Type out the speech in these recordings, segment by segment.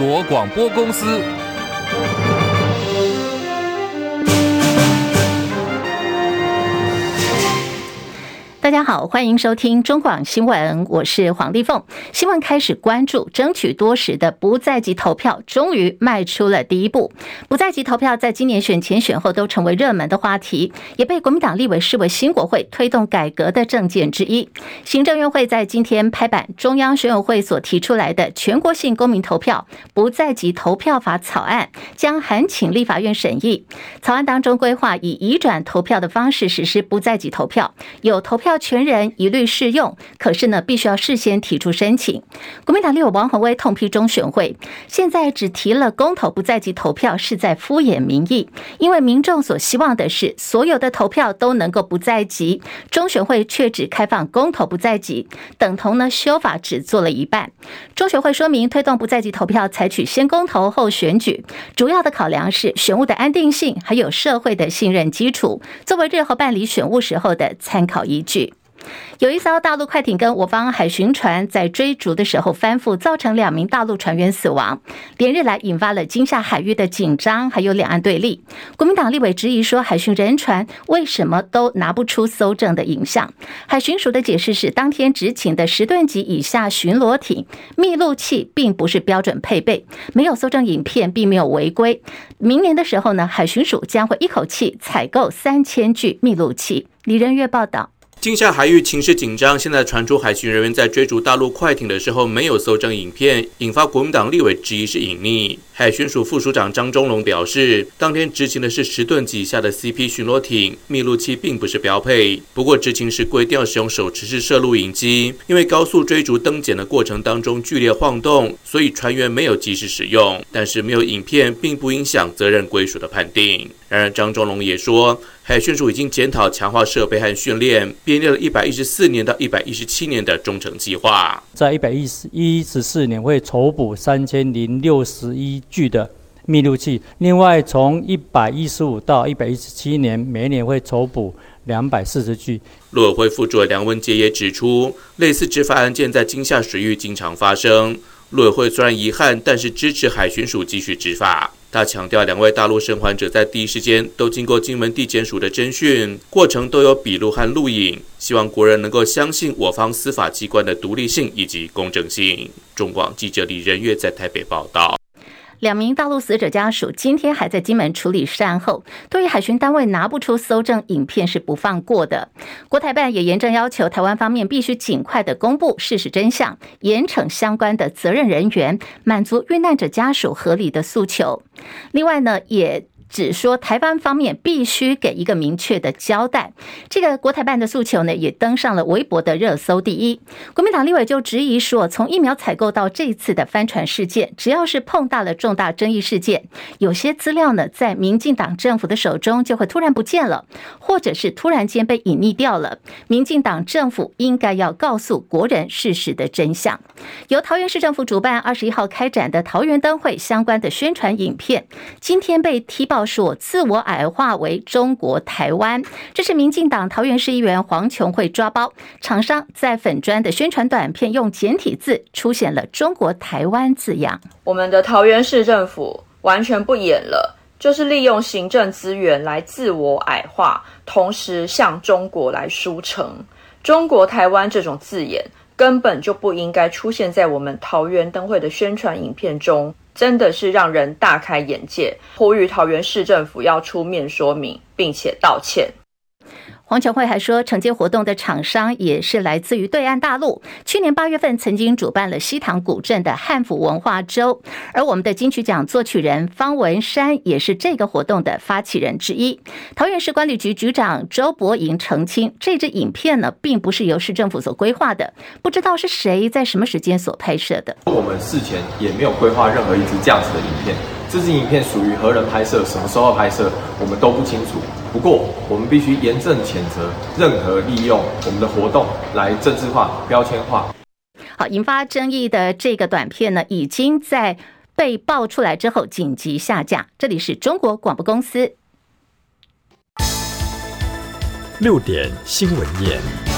国广播公司。大家好，欢迎收听中广新闻，我是黄丽凤。新闻开始关注，争取多时的不在籍投票终于迈出了第一步。不在籍投票在今年选前选后都成为热门的话题，也被国民党立委视为新国会推动改革的政见之一。行政院会在今天拍板，中央选委会所提出来的全国性公民投票不在籍投票法草案，将函请立法院审议。草案当中规划以移转投票的方式实施不在籍投票，有投票。全人一律适用，可是呢，必须要事先提出申请。国民党立委王宏威痛批中选会现在只提了公投不在籍投票，是在敷衍民意。因为民众所希望的是所有的投票都能够不在籍，中选会却只开放公投不在籍，等同呢修法只做了一半。中选会说明推动不在籍投票，采取先公投后选举，主要的考量是选务的安定性，还有社会的信任基础，作为日后办理选务时候的参考依据。有一艘大陆快艇跟我方海巡船在追逐的时候翻覆，造成两名大陆船员死亡，连日来引发了金厦海域的紧张，还有两岸对立。国民党立委质疑说，海巡人船为什么都拿不出搜证的影像？海巡署的解释是，当天执勤的十吨级以下巡逻艇密录器并不是标准配备，没有搜证影片，并没有违规。明年的时候呢，海巡署将会一口气采购三千具密录器。李仁月报道。金厦海域情势紧张，现在传出海巡人员在追逐大陆快艇的时候没有搜证影片，引发国民党立委质疑是隐匿。海巡署副署长张忠龙表示，当天执勤的是十吨级以下的 CP 巡逻艇，密录器并不是标配。不过执勤时规定要使用手持式摄录影机，因为高速追逐登检的过程当中剧烈晃动，所以船员没有及时使用。但是没有影片并不影响责任归属的判定。然而张忠龙也说，海巡署已经检讨强化设备和训练，编列了一百一十四年到一百一十七年的忠诚计划，在一百一十一十四年会筹补三千零六十一具的密录器，另外从一百一十五到一百一十七年，每年会筹补两百四十具。陆委会副主委梁文杰也指出，类似执法案件在金厦水域经常发生。陆委会虽然遗憾，但是支持海巡署继续执法。他强调，两位大陆生还者在第一时间都经过金门地检署的侦讯，过程都有笔录和录影，希望国人能够相信我方司法机关的独立性以及公正性。中广记者李仁月在台北报道。两名大陆死者家属今天还在金门处理善后，对于海巡单位拿不出搜证影片是不放过的。国台办也严正要求台湾方面必须尽快的公布事实真相，严惩相关的责任人员，满足遇难者家属合理的诉求。另外呢，也。只说台湾方面必须给一个明确的交代，这个国台办的诉求呢，也登上了微博的热搜第一。国民党立委就质疑说，从疫苗采购到这次的帆船事件，只要是碰到了重大争议事件，有些资料呢，在民进党政府的手中就会突然不见了，或者是突然间被隐匿掉了。民进党政府应该要告诉国人事实的真相。由桃园市政府主办二十一号开展的桃园灯会相关的宣传影片，今天被踢爆。说自我矮化为中国台湾，这是民进党桃园市议员黄琼慧抓包。厂商在粉砖的宣传短片用简体字出现了“中国台湾”字样。我们的桃园市政府完全不演了，就是利用行政资源来自我矮化，同时向中国来输成“中国台湾”这种字眼，根本就不应该出现在我们桃园灯会的宣传影片中。真的是让人大开眼界，呼吁桃园市政府要出面说明，并且道歉。黄琼慧还说，承接活动的厂商也是来自于对岸大陆。去年八月份曾经主办了西塘古镇的汉服文化周，而我们的金曲奖作曲人方文山也是这个活动的发起人之一。桃园市管理局局长周伯莹澄清，这支影片呢，并不是由市政府所规划的，不知道是谁在什么时间所拍摄的。我们事前也没有规划任何一支这样子的影片，这支影片属于何人拍摄、什么时候拍摄，我们都不清楚。不过，我们必须严正谴责任何利用我们的活动来政治化、标签化。好，引发争议的这个短片呢，已经在被爆出来之后紧急下架。这里是中国广播公司。六点新闻夜。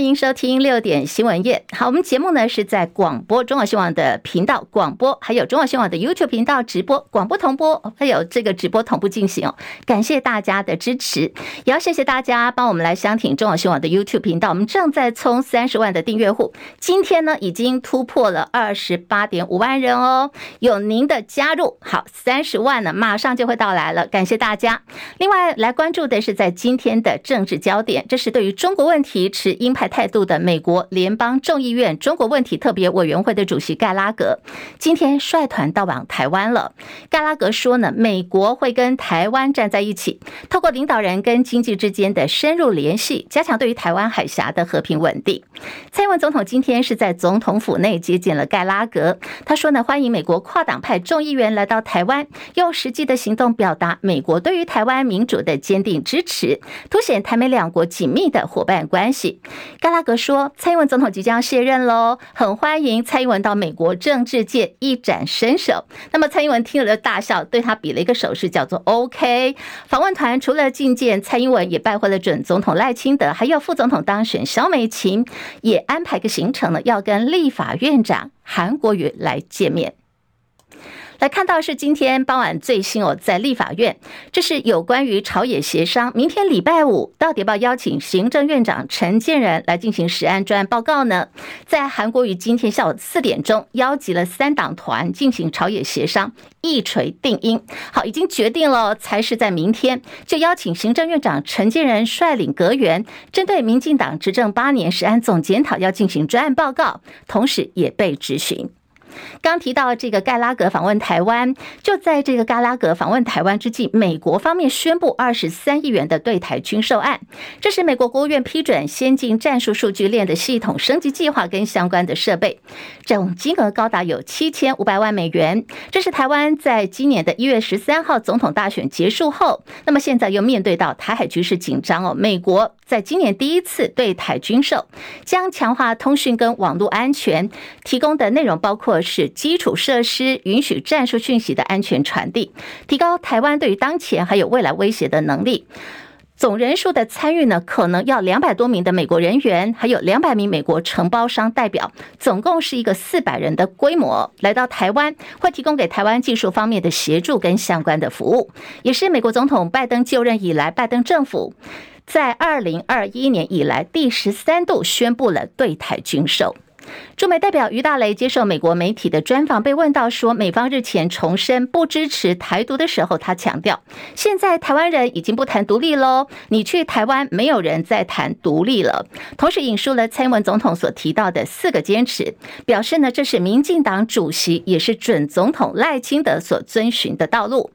欢迎收听六点新闻夜。好，我们节目呢是在广播中广新闻网的频道广播，还有中广新闻网的 YouTube 频道直播，广播同播，还有这个直播同步进行哦。感谢大家的支持，也要谢谢大家帮我们来相挺中广新闻网的 YouTube 频道。我们正在冲三十万的订阅户，今天呢已经突破了二十八点五万人哦。有您的加入，好，三十万呢马上就会到来了。感谢大家。另外来关注的是在今天的政治焦点，这是对于中国问题持鹰派态度的美国联邦众议院中国问题特别委员会的主席盖拉格，今天率团到访台湾了。盖拉格说呢，美国会跟台湾站在一起，透过领导人跟经济之间的深入联系，加强对于台湾海峡的和平稳定。蔡英文总统今天是在总统府内接见了盖拉格，他说呢，欢迎美国跨党派众议员来到台湾，用实际的行动表达美国对于台湾民主的坚定支持，凸显台美两国紧密的伙伴关系。盖拉格说：“蔡英文总统即将卸任喽，很欢迎蔡英文到美国政治界一展身手。”那么蔡英文听了就大笑，对他比了一个手势，叫做 “OK”。访问团除了觐见蔡英文，也拜会了准总统赖清德，还有副总统当选萧美琴，也安排个行程呢，要跟立法院长韩国瑜来见面。来看到是今天傍晚最新哦，在立法院，这是有关于朝野协商。明天礼拜五，到底要邀请行政院长陈建仁来进行实案专案报告呢？在韩国瑜今天下午四点钟邀集了三党团进行朝野协商，一锤定音。好，已经决定了，才是在明天就邀请行政院长陈建仁率领阁员，针对民进党执政八年实案总检讨要进行专案报告，同时也被质询。刚提到这个盖拉格访问台湾，就在这个盖拉格访问台湾之际，美国方面宣布二十三亿元的对台军售案，这是美国国务院批准先进战术数据链的系统升级计划跟相关的设备，总金额高达有七千五百万美元。这是台湾在今年的一月十三号总统大选结束后，那么现在又面对到台海局势紧张哦，美国在今年第一次对台军售，将强化通讯跟网络安全，提供的内容包括。是基础设施允许战术讯息的安全传递，提高台湾对于当前还有未来威胁的能力。总人数的参与呢，可能要两百多名的美国人员，还有两百名美国承包商代表，总共是一个四百人的规模来到台湾，会提供给台湾技术方面的协助跟相关的服务，也是美国总统拜登就任以来，拜登政府在二零二一年以来第十三度宣布了对台军售。驻美代表于大雷接受美国媒体的专访，被问到说美方日前重申不支持台独的时候，他强调，现在台湾人已经不谈独立喽，你去台湾没有人在谈独立了。同时引述了蔡英文总统所提到的四个坚持，表示呢，这是民进党主席也是准总统赖清德所遵循的道路。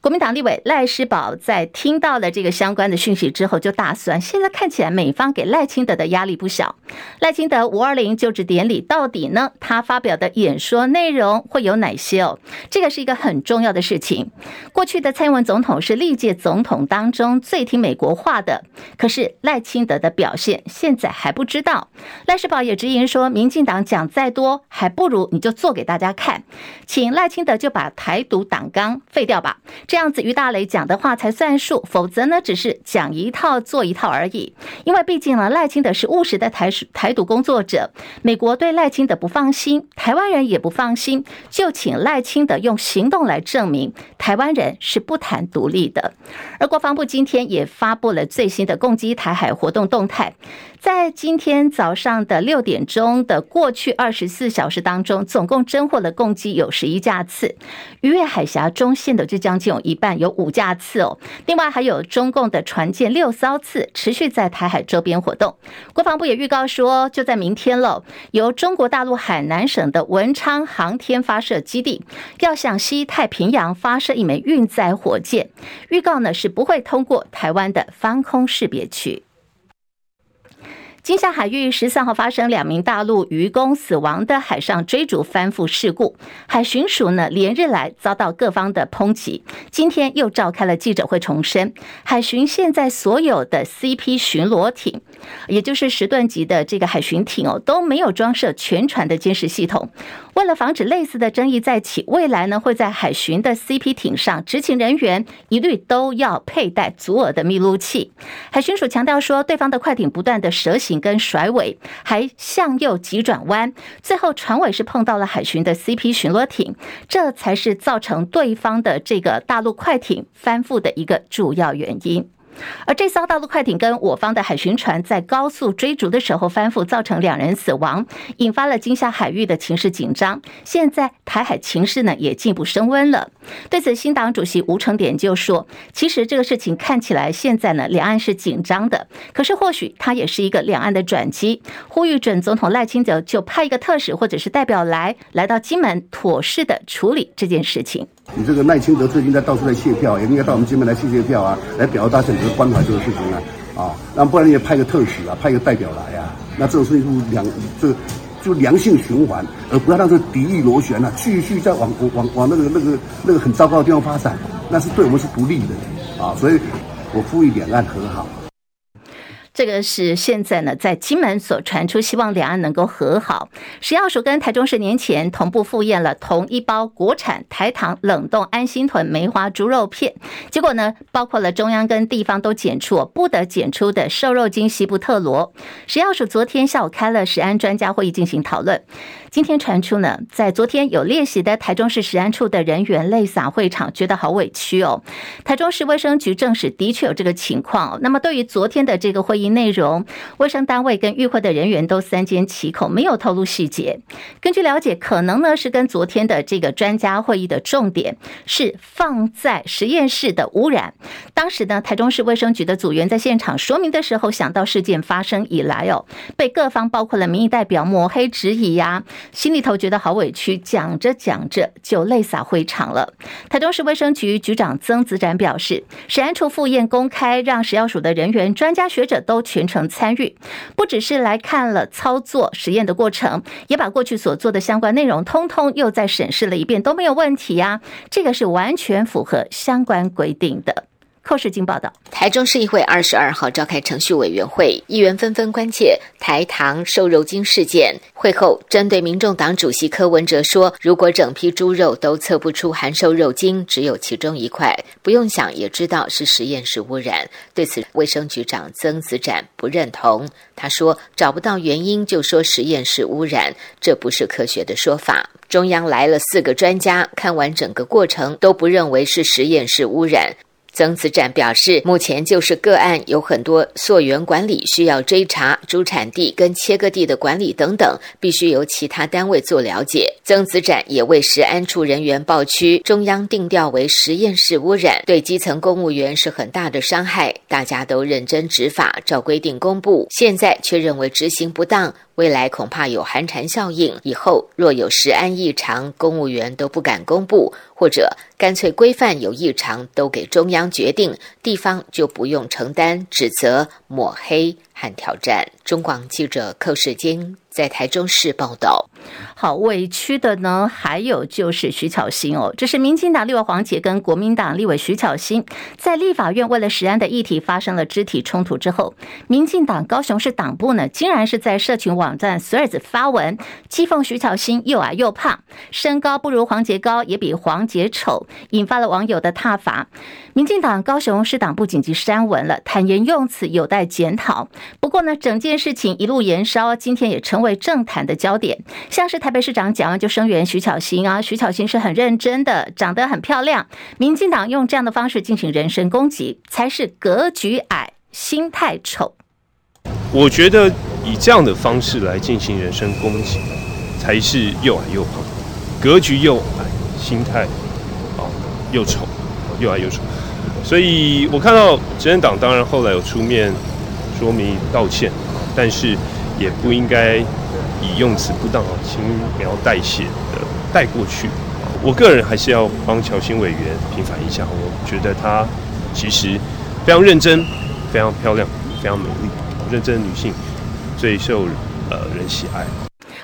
国民党立委赖世宝在听到了这个相关的讯息之后，就大酸。现在看起来，美方给赖清德的压力不小。赖清德五二零就职典礼到底呢？他发表的演说内容会有哪些哦？这个是一个很重要的事情。过去的蔡英文总统是历届总统当中最听美国话的，可是赖清德的表现现在还不知道。赖世宝也直言说，民进党讲再多，还不如你就做给大家看，请赖清德就把台独党纲废掉吧。这样子，于大雷讲的话才算数，否则呢，只是讲一套做一套而已。因为毕竟呢，赖清德是务实的台台独工作者，美国对赖清德不放心，台湾人也不放心，就请赖清德用行动来证明台湾人是不谈独立的。而国防部今天也发布了最新的攻击台海活动动态。在今天早上的六点钟的过去二十四小时当中，总共侦获了共计有十一架次，逾越海峡中线的就将近一半，有五架次哦。另外还有中共的船舰六艘次持续在台海周边活动。国防部也预告说，就在明天喽，由中国大陆海南省的文昌航天发射基地要向西太平洋发射一枚运载火箭，预告呢是不会通过台湾的防空识别区。金厦海域十三号发生两名大陆渔工死亡的海上追逐翻覆事故，海巡署呢连日来遭到各方的抨击，今天又召开了记者会，重申海巡现在所有的 CP 巡逻艇，也就是十吨级的这个海巡艇哦，都没有装设全船的监视系统。为了防止类似的争议再起，未来呢会在海巡的 CP 艇上，执勤人员一律都要佩戴足额的密录器。海巡署强调说，对方的快艇不断的蛇行跟甩尾，还向右急转弯，最后船尾是碰到了海巡的 CP 巡逻艇，这才是造成对方的这个大陆快艇翻覆的一个主要原因。而这艘大陆快艇跟我方的海巡船在高速追逐的时候翻覆，造成两人死亡，引发了金厦海域的情势紧张。现在台海情势呢也进一步升温了。对此，新党主席吴成典就说：“其实这个事情看起来现在呢两岸是紧张的，可是或许它也是一个两岸的转机。呼吁准总统赖清德就派一个特使或者是代表来来到金门，妥适的处理这件事情。”你这个赖清德最近在到处在谢票，也应该到我们金门来谢谢票啊，来表达整个关怀这个事情啊，啊，那不然你也派个特使啊，派个代表来啊，那这种事情就良这就良性循环，而不要让这敌意螺旋啊，继续再往往往那个那个那个很糟糕的地方发展，那是对我们是不利的啊，所以我呼吁两岸和好。这个是现在呢，在金门所传出，希望两岸能够和好。食药署跟台中市年前同步复验了同一包国产台糖冷冻安心屯梅花猪肉片，结果呢，包括了中央跟地方都检出不得检出的瘦肉精西布特罗。食药署昨天下午开了食安专家会议进行讨论。今天传出呢，在昨天有列席的台中市食安处的人员泪洒会场，觉得好委屈哦。台中市卫生局证实的确有这个情况。那么对于昨天的这个会议内容，卫生单位跟与会的人员都三缄其口，没有透露细节。根据了解，可能呢是跟昨天的这个专家会议的重点是放在实验室的污染。当时呢，台中市卫生局的组员在现场说明的时候，想到事件发生以来哦，被各方包括了民意代表抹黑质疑呀。心里头觉得好委屈，讲着讲着就泪洒会场了。台中市卫生局局长曾子展表示，食安处复验公开，让食药署的人员、专家学者都全程参与，不只是来看了操作实验的过程，也把过去所做的相关内容通通又再审视了一遍，都没有问题呀。这个是完全符合相关规定的。透视镜报道，台中市议会二十二号召开程序委员会，议员纷纷关切台糖瘦肉精事件。会后，针对民众党主席柯文哲说：“如果整批猪肉都测不出含瘦肉精，只有其中一块，不用想也知道是实验室污染。”对此，卫生局长曾子展不认同。他说：“找不到原因就说实验室污染，这不是科学的说法。中央来了四个专家，看完整个过程都不认为是实验室污染。”曾子展表示，目前就是个案有很多溯源管理需要追查，主产地跟切割地的管理等等，必须由其他单位做了解。曾子展也为食安处人员报区，中央定调为实验室污染，对基层公务员是很大的伤害。大家都认真执法，照规定公布，现在却认为执行不当。未来恐怕有寒蝉效应，以后若有食安异常，公务员都不敢公布，或者干脆规范有异常都给中央决定，地方就不用承担指责、抹黑和挑战。中广记者寇世金。在台中市报道，好委屈的呢，还有就是徐巧芯哦，这是民进党立委黄杰跟国民党立委徐巧芯在立法院为了食安的议题发生了肢体冲突之后，民进党高雄市党部呢，竟然是在社群网站 Threads 发文讥讽徐巧芯又矮又胖，身高不如黄杰高，也比黄杰丑，引发了网友的挞伐。民进党高雄市党部紧急删文了，坦言用词有待检讨。不过呢，整件事情一路延烧，今天也成为政坛的焦点。像是台北市长蒋万就声援徐巧芯啊，徐巧芯是很认真的，长得很漂亮。民进党用这样的方式进行人身攻击，才是格局矮、心态丑。我觉得以这样的方式来进行人身攻击，才是又矮又胖，格局又矮，心态啊又丑，又矮又丑。所以我看到执政党当然后来有出面说明道歉，但是也不应该以用词不当啊、轻描淡写的带过去。我个人还是要帮巧芯委员平反一下，我觉得她其实非常认真、非常漂亮、非常美丽，认真的女性最受呃人喜爱。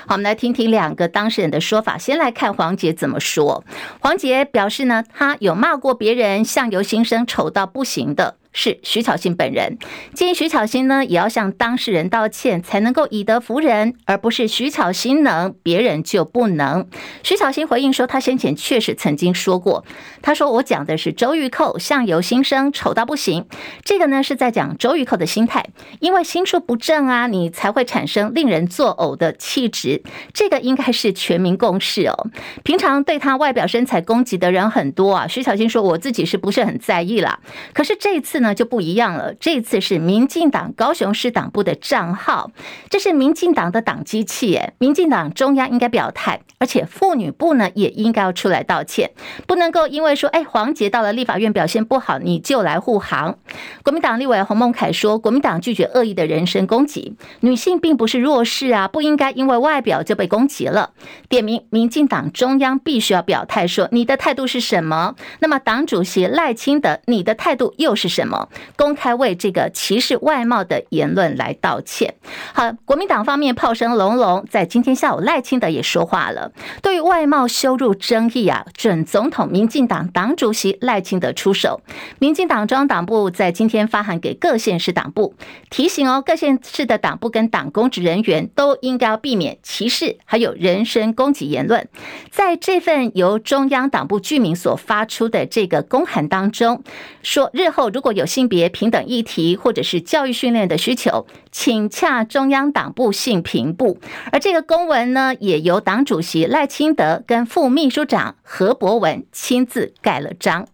好，我们来听听两个当事人的说法。先来看黄杰怎么说。黄杰表示呢，他有骂过别人相由心生、丑到不行的。是徐巧芯本人。建议徐巧芯呢，也要向当事人道歉，才能够以德服人，而不是徐巧芯能，别人就不能。徐巧芯回应说，他先前确实曾经说过，他说我讲的是周玉蔻相由心生，丑到不行。这个呢是在讲周玉蔻的心态，因为心术不正啊，你才会产生令人作呕的气质。这个应该是全民共识哦。平常对他外表身材攻击的人很多啊，徐巧芯说我自己是不是很在意啦？可是这次呢那就不一样了，这次是民进党高雄市党部的账号，这是民进党的党机器，诶，民进党中央应该表态，而且妇女部呢也应该要出来道歉，不能够因为说，哎，黄杰到了立法院表现不好，你就来护航。国民党立委洪孟楷说，国民党拒绝恶意的人身攻击，女性并不是弱势啊，不应该因为外表就被攻击了。点名民进党中央必须要表态，说你的态度是什么？那么党主席赖清德，你的态度又是什么？公开为这个歧视外貌的言论来道歉。好，国民党方面炮声隆隆，在今天下午赖清德也说话了，对于外貌羞辱争议啊，准总统民进党党主席赖清德出手。民进党中央党部在今天发函给各县市党部，提醒哦，各县市的党部跟党公职人员都应该要避免歧视，还有人身攻击言论。在这份由中央党部居民所发出的这个公函当中，说日后如果有性别平等议题或者是教育训练的需求，请洽中央党部性平部。而这个公文呢，也由党主席赖清德跟副秘书长何博文亲自盖了章。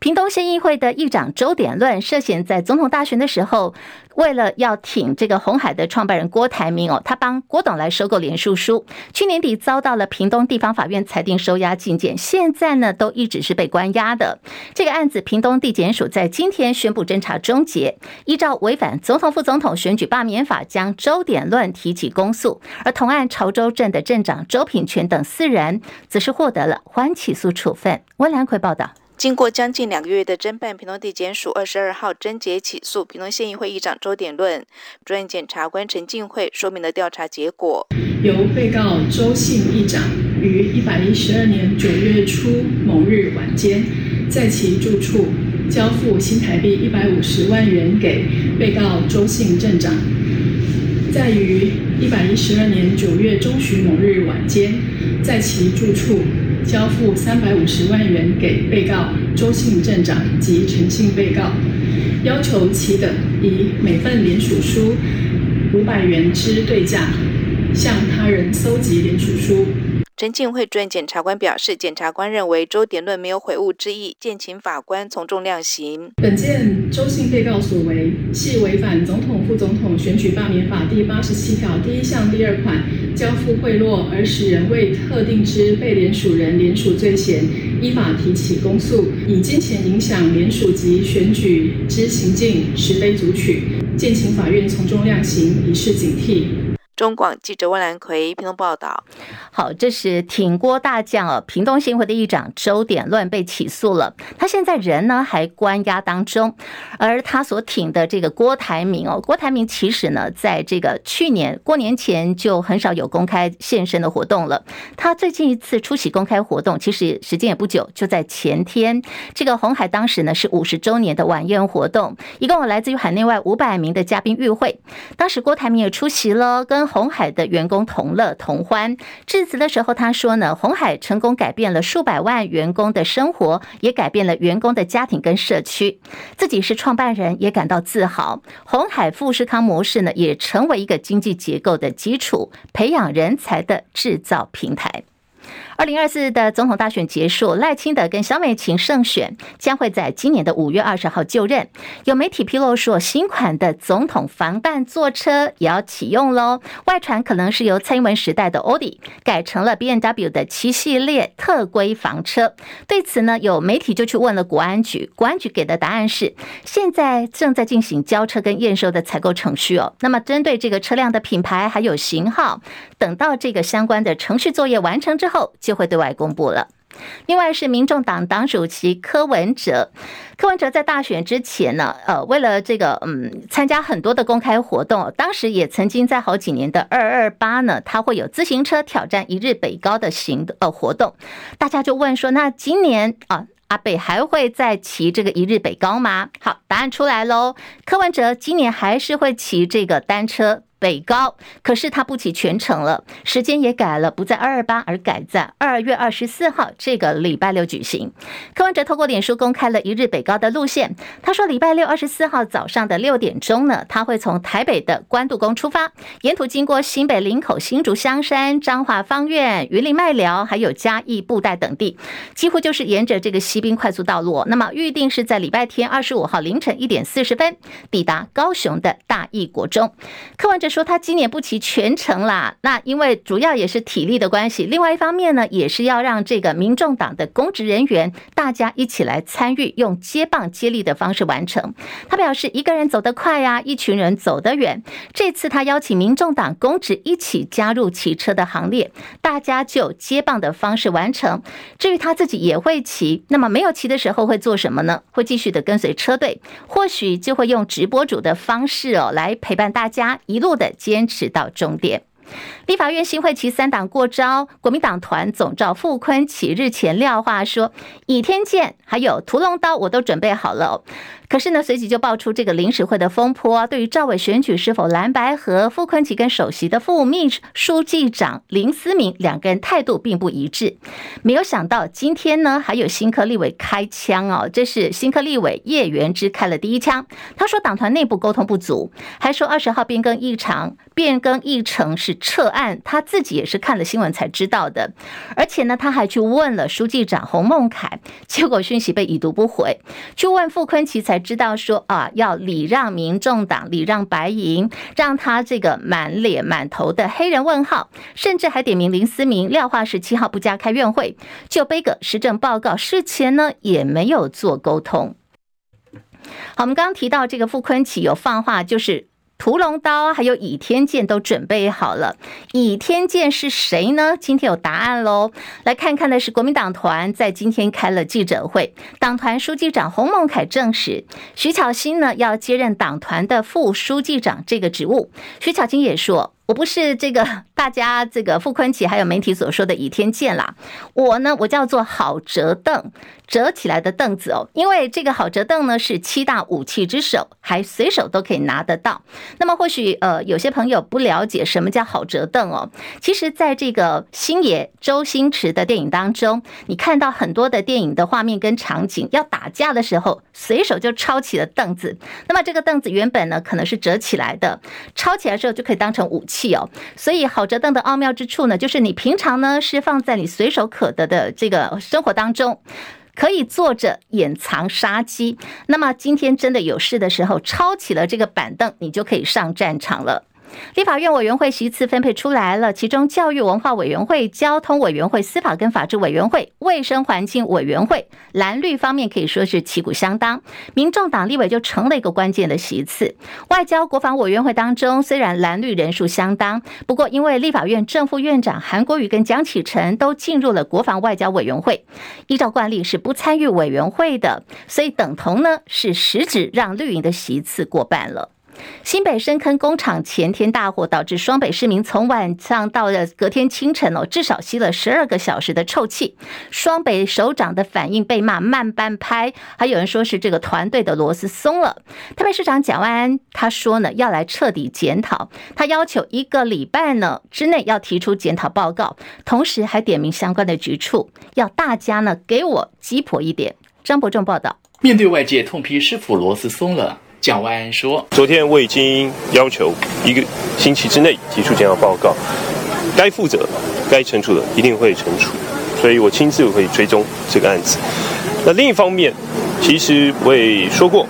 屏东县议会的议长周典论涉嫌在总统大选的时候，为了要挺这个红海的创办人郭台铭哦，他帮郭董来收购连署书，去年底遭到了屏东地方法院裁定收押禁见，现在呢都一直是被关押的。这个案子，屏东地检署在今天宣布侦查终结，依照违反总统副总统选举罢免法，将周典论提起公诉，而同案潮州镇的镇长周品全等四人，则是获得了缓起诉处分。温兰奎报道。经过将近两个月的侦办，屏东地检署二十二号侦结起诉屏东县议会议长周典论，专案检察官陈进惠说明了调查结果。由被告周姓议长于一百一十二年九月初某日晚间，在其住处交付新台币一百五十万元给被告周姓镇长，在于一百一十二年九月中旬某日晚间，在其住处。交付三百五十万元给被告周姓镇长及陈姓被告，要求其等以每份联署书五百元之对价，向他人搜集联署书。陈进惠专案检察官表示，检察官认为周典论没有悔悟之意，建请法官从重量刑。本件周姓被告所为，系违反总统、副总统选举罢免法第八十七条第一项第二款，交付贿赂而使人为特定之被连署人连署罪嫌，依法提起公诉，以金钱影响连署及选举之行径，实非足取，建请法院从重量刑，以示警惕。中广记者温兰奎屏东报道。好，这是挺郭大将哦，屏东新会的议长周典乱被起诉了，他现在人呢还关押当中，而他所挺的这个郭台铭哦，郭台铭其实呢在这个去年过年前就很少有公开现身的活动了，他最近一次出席公开活动，其实时间也不久，就在前天，这个红海当时呢是五十周年的晚宴活动，一共有来自于海内外五百名的嘉宾与会，当时郭台铭也出席了，跟鸿海的员工同乐同欢。致辞的时候，他说呢，鸿海成功改变了数百万员工的生活，也改变了员工的家庭跟社区。自己是创办人，也感到自豪。鸿海富士康模式呢，也成为一个经济结构的基础，培养人才的制造平台。二零二四的总统大选结束，赖清德跟萧美琴胜选，将会在今年的五月二十号就任。有媒体披露说，新款的总统防弹座车也要启用喽。外传可能是由蔡英文时代的欧迪改成了 BMW 的七系列特规房车。对此呢，有媒体就去问了国安局，国安局给的答案是，现在正在进行交车跟验收的采购程序哦。那么针对这个车辆的品牌还有型号，等到这个相关的程序作业完成之后，就会对外公布了。另外是民众党党主席柯文哲，柯文哲在大选之前呢，呃，为了这个，嗯，参加很多的公开活动，当时也曾经在好几年的二二八呢，他会有自行车挑战一日北高的行呃活动，大家就问说，那今年啊？阿北还会再骑这个一日北高吗？好，答案出来喽。柯文哲今年还是会骑这个单车。北高，可是他不起全程了，时间也改了，不在二二八，而改在二月二十四号这个礼拜六举行。柯文哲透过脸书公开了一日北高的路线，他说礼拜六二十四号早上的六点钟呢，他会从台北的关渡宫出发，沿途经过新北林口、新竹香山、彰化芳苑、云林麦寮，还有嘉义布袋等地，几乎就是沿着这个西滨快速道路。那么预定是在礼拜天二十五号凌晨一点四十分抵达高雄的大义国中。柯文哲。说他今年不骑全程啦，那因为主要也是体力的关系，另外一方面呢，也是要让这个民众党的公职人员大家一起来参与，用接棒接力的方式完成。他表示，一个人走得快呀，一群人走得远。这次他邀请民众党公职一起加入骑车的行列，大家就接棒的方式完成。至于他自己也会骑，那么没有骑的时候会做什么呢？会继续的跟随车队，或许就会用直播主的方式哦，来陪伴大家一路的。坚持到终点。立法院新会期三党过招，国民党团总召傅昆起日前撂话说：“倚天剑还有屠龙刀我都准备好了。”可是呢，随即就爆出这个临时会的风波。对于赵伟选举是否蓝白合，傅昆萁跟首席的副秘书记长林思明两个人态度并不一致。没有想到今天呢，还有新科立委开枪哦，这是新科立委叶元之开了第一枪。他说党团内部沟通不足，还说二十号变更议场、变更议程是撤案，他自己也是看了新闻才知道的。而且呢，他还去问了书记长洪孟楷，结果讯息被已读不回。去问傅昆萁才。才知道说啊，要礼让民众党，礼让白银，让他这个满脸满头的黑人问号，甚至还点名林思明，廖化十七号不加开院会，就背个施政报告，事前呢也没有做沟通。好，我们刚刚提到这个傅昆萁有放话，就是。屠龙刀还有倚天剑都准备好了，倚天剑是谁呢？今天有答案喽！来看看的是国民党团在今天开了记者会，党团书记长洪孟楷证实，徐巧芯呢要接任党团的副书记长这个职务。徐巧芯也说。我不是这个大家这个傅崐萁还有媒体所说的倚天剑啦，我呢我叫做好折凳，折起来的凳子哦，因为这个好折凳呢是七大武器之首，还随手都可以拿得到。那么或许呃有些朋友不了解什么叫好折凳哦，其实在这个星爷周星驰的电影当中，你看到很多的电影的画面跟场景，要打架的时候随手就抄起了凳子，那么这个凳子原本呢可能是折起来的，抄起来之后就可以当成武器。哦，所以好折凳的奥妙之处呢，就是你平常呢是放在你随手可得的这个生活当中，可以坐着掩藏杀机。那么今天真的有事的时候，抄起了这个板凳，你就可以上战场了。立法院委员会席次分配出来了，其中教育文化委员会、交通委员会、司法跟法制委员会、卫生环境委员会，蓝绿方面可以说是旗鼓相当。民众党立委就成了一个关键的席次。外交国防委员会当中，虽然蓝绿人数相当，不过因为立法院正副院长韩国瑜跟蒋启臣都进入了国防外交委员会，依照惯例是不参与委员会的，所以等同呢是实质让绿营的席次过半了。新北深坑工厂前天大火，导致双北市民从晚上到了隔天清晨哦，至少吸了十二个小时的臭气。双北首长的反应被骂慢半拍，还有人说是这个团队的螺丝松了。台北市长蒋万安他说呢，要来彻底检讨，他要求一个礼拜呢之内要提出检讨报告，同时还点名相关的局处，要大家呢给我鸡婆一点。张伯仲报道，面对外界痛批师傅螺丝松了。蒋万安说：“昨天我已经要求一个星期之内提出检讨报告，该负责、该惩处的一定会惩处，所以我亲自会追踪这个案子。那另一方面，其实我也说过，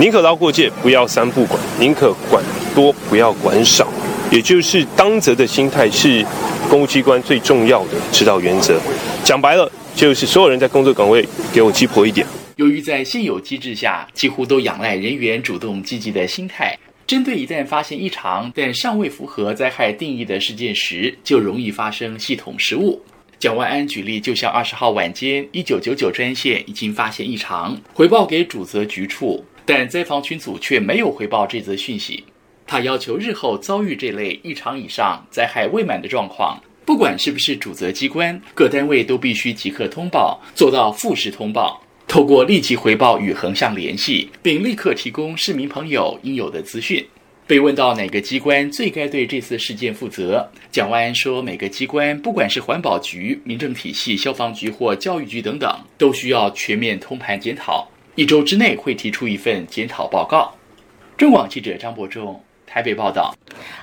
宁可捞过界，不要三不管，宁可管多，不要管少，也就是当责的心态是公务机关最重要的指导原则。讲白了，就是所有人在工作岗位给我鸡婆一点。”由于在现有机制下，几乎都仰赖人员主动积极的心态，针对一旦发现异常但尚未符合灾害定义的事件时，就容易发生系统失误。蒋万安举例，就像二十号晚间一九九九专线已经发现异常，回报给主责局处，但灾防群组却没有回报这则讯息。他要求日后遭遇这类异常以上灾害未满的状况，不管是不是主责机关，各单位都必须即刻通报，做到复时通报，透过立即回报与横向联系，并立刻提供市民朋友应有的资讯。被问到哪个机关最该对这次事件负责，蒋万安说：“每个机关，不管是环保局、民政体系、消防局或教育局等等，都需要全面通盘检讨，一周之内会提出一份检讨报告。”中广记者张伯仲。台北报道，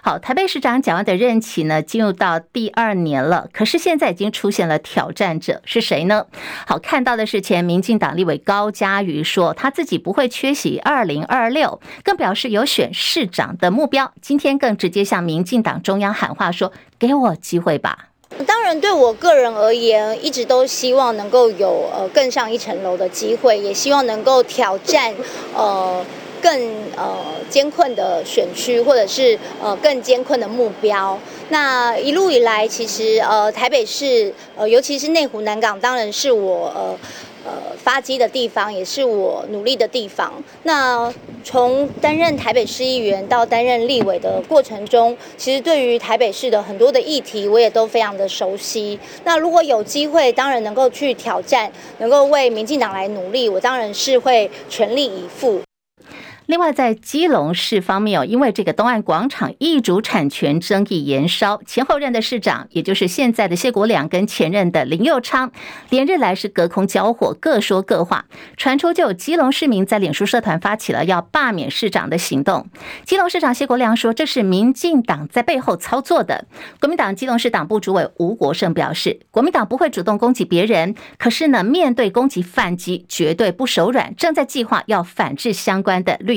好，台北市长蒋万的任期呢，进入到第二年了。可是现在已经出现了挑战者，是谁呢？好，看到的是前民进党立委高嘉瑜说，他自己不会缺席二零二六，更表示有选市长的目标。今天更直接向民进党中央喊话说：“给我机会吧。”当然，对我个人而言，一直都希望能够有呃更上一层楼的机会，也希望能够挑战呃。更呃艰困的选区，或者是呃更艰困的目标。那一路以来，其实呃台北市呃尤其是内湖南港，当然是我呃呃发迹的地方，也是我努力的地方。那从担任台北市议员到担任立委的过程中，其实对于台北市的很多的议题，我也都非常的熟悉。那如果有机会，当然能够去挑战，能够为民进党来努力，我当然是会全力以赴。另外，在基隆市方面哦，因为这个东岸广场易主产权争议延烧，前后任的市长，也就是现在的谢国梁跟前任的林佑昌，连日来是隔空交火，各说各话。传出就有基隆市民在脸书社团发起了要罢免市长的行动。基隆市长谢国梁说，这是民进党在背后操作的。国民党基隆市党部主委吴国胜表示，国民党不会主动攻击别人，可是呢，面对攻击反击绝对不手软，正在计划要反制相关的律。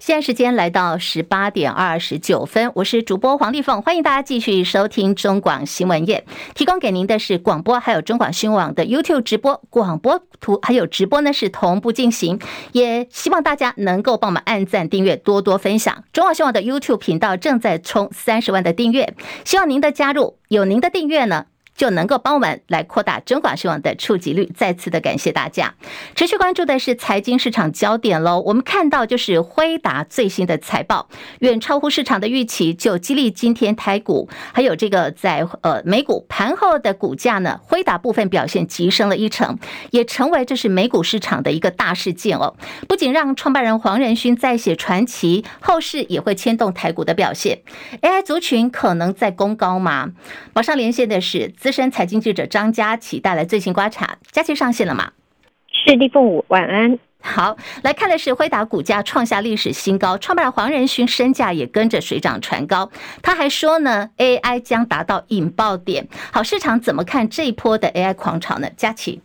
现在时间来到十八点二十九分，我是主播黄丽凤，欢迎大家继续收听中广新闻业，提供给您的是广播，还有中广新闻网的 YouTube 直播，广播图还有直播呢是同步进行，也希望大家能够帮我们按赞、订阅、多多分享。中广新闻网的 YouTube 频道正在冲三十万的订阅，希望您的加入，有您的订阅呢，就能够帮我们来扩大中广新闻网的触及率，再次的感谢大家。持续关注的是财经市场焦点喽。我们看到就是辉达最新的财报远超乎市场的预期，就激励今天台股还有这个在呃美股盘后的股价呢，辉达部分表现急升了一成，也成为这是美股市场的一个大事件哦。不仅让创办人黄仁勋再写传奇，后市也会牵动台股的表现。AI 族群可能在攻高吗？马上连线的是资深财经记者张佳琪带来最新观察，佳琪上线了吗？是立凤，晚安。好，来看的是辉达股价创下历史新高，创办人黄仁勋身价也跟着水涨船高。他还说呢，AI 将达到引爆点。好，市场怎么看这一波的 AI 狂潮呢？佳琪。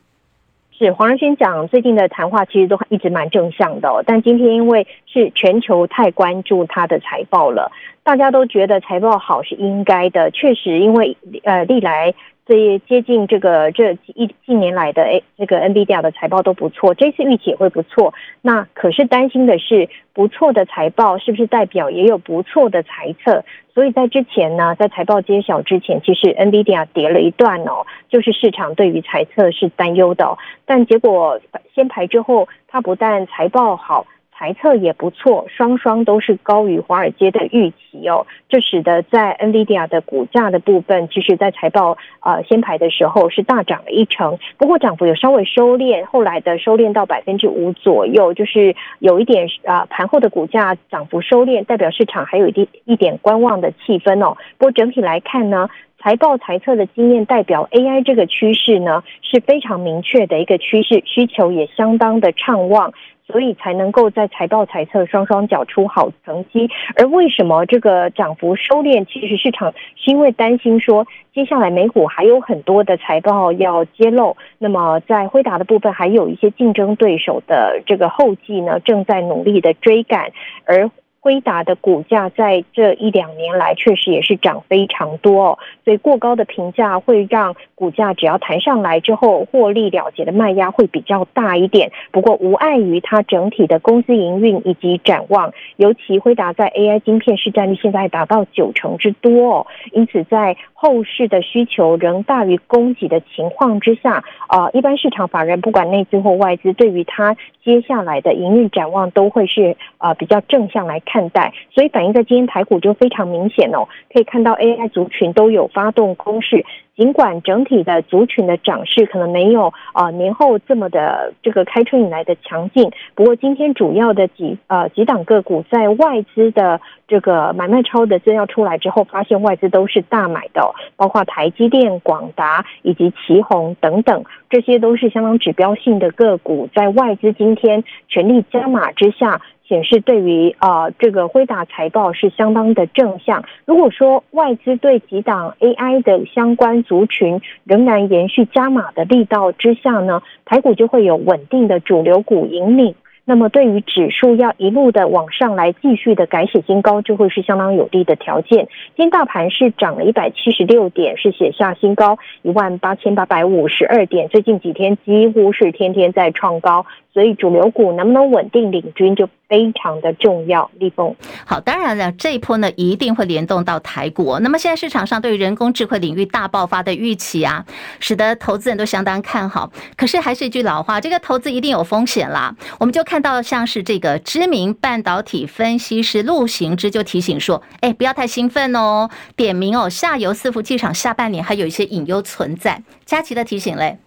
是黄仁勋讲最近的谈话其实都一直蛮正向的，哦，但今天因为是全球太关注他的财报了，大家都觉得财报好是应该的。确实，因为呃历来。所以接近这个这一近年来的诶，这个 NVIDIA 的财报都不错，这次预期也会不错。那可是担心的是，不错的财报是不是代表也有不错的财测？所以在之前呢，在财报揭晓之前，其实 NVIDIA 跌了一段哦，就是市场对于财测是担忧的哦。但结果先排之后，它不但财报好。财测也不错，双双都是高于华尔街的预期哦，这使得在 NVIDIA 的股价的部分，其实在财报呃先排的时候是大涨了一成，不过涨幅有稍微收敛，后来的收敛到百分之五左右，就是有一点啊盘后的股价涨幅收敛，代表市场还有一点一点观望的气氛哦。不过整体来看呢，财报财测的经验代表 AI 这个趋势呢是非常明确的一个趋势，需求也相当的畅旺。所以才能够在财报财测双双缴出好成绩，而为什么这个涨幅收敛？其实市场是因为担心说，接下来美股还有很多的财报要揭露，那么在辉达的部分，还有一些竞争对手的这个后继呢，正在努力的追赶，而辉达的股价在这一两年来确实也是涨非常多哦，所以过高的评价会让股价只要弹上来之后获利了结的卖压会比较大一点。不过无碍于它整体的公司营运以及展望，尤其辉达在 AI 晶片市占率现在达到九成之多哦，因此在后市的需求仍大于供给的情况之下，呃，一般市场法人不管内资或外资，对于它接下来的营运展望都会是呃比较正向来看看待，所以反映在今天台股就非常明显哦，可以看到 AI 族群都有发动攻势。尽管整体的族群的涨势可能没有啊、年后这么的这个开春以来的强劲，不过今天主要的几呃几档个股在外资的这个买卖超的资料出来之后，发现外资都是大买的，包括台积电、广达以及旗红等等，这些都是相当指标性的个股，在外资今天全力加码之下。显示对于啊这个辉达财报是相当的正向。如果说外资对几档 AI 的相关族群仍然延续加码的力道之下呢，台股就会有稳定的主流股引领。那么对于指数要一路的往上来继续的改写新高，就会是相当有利的条件。今天大盘是涨了一百七十六点，是写下新高一万八千八百五十二点。最近几天几乎是天天在创高。所以主流股能不能稳定领军就非常的重要。立峰，好，当然了，这一波呢一定会联动到台股。那么现在市场上对于人工智慧领域大爆发的预期啊，使得投资人都相当看好。可是还是一句老话，这个投资一定有风险啦。我们就看到像是这个知名半导体分析师陆行之就提醒说，哎，不要太兴奋哦，点名哦，下游伺服器厂下半年还有一些隐忧存在。佳琪的提醒嘞。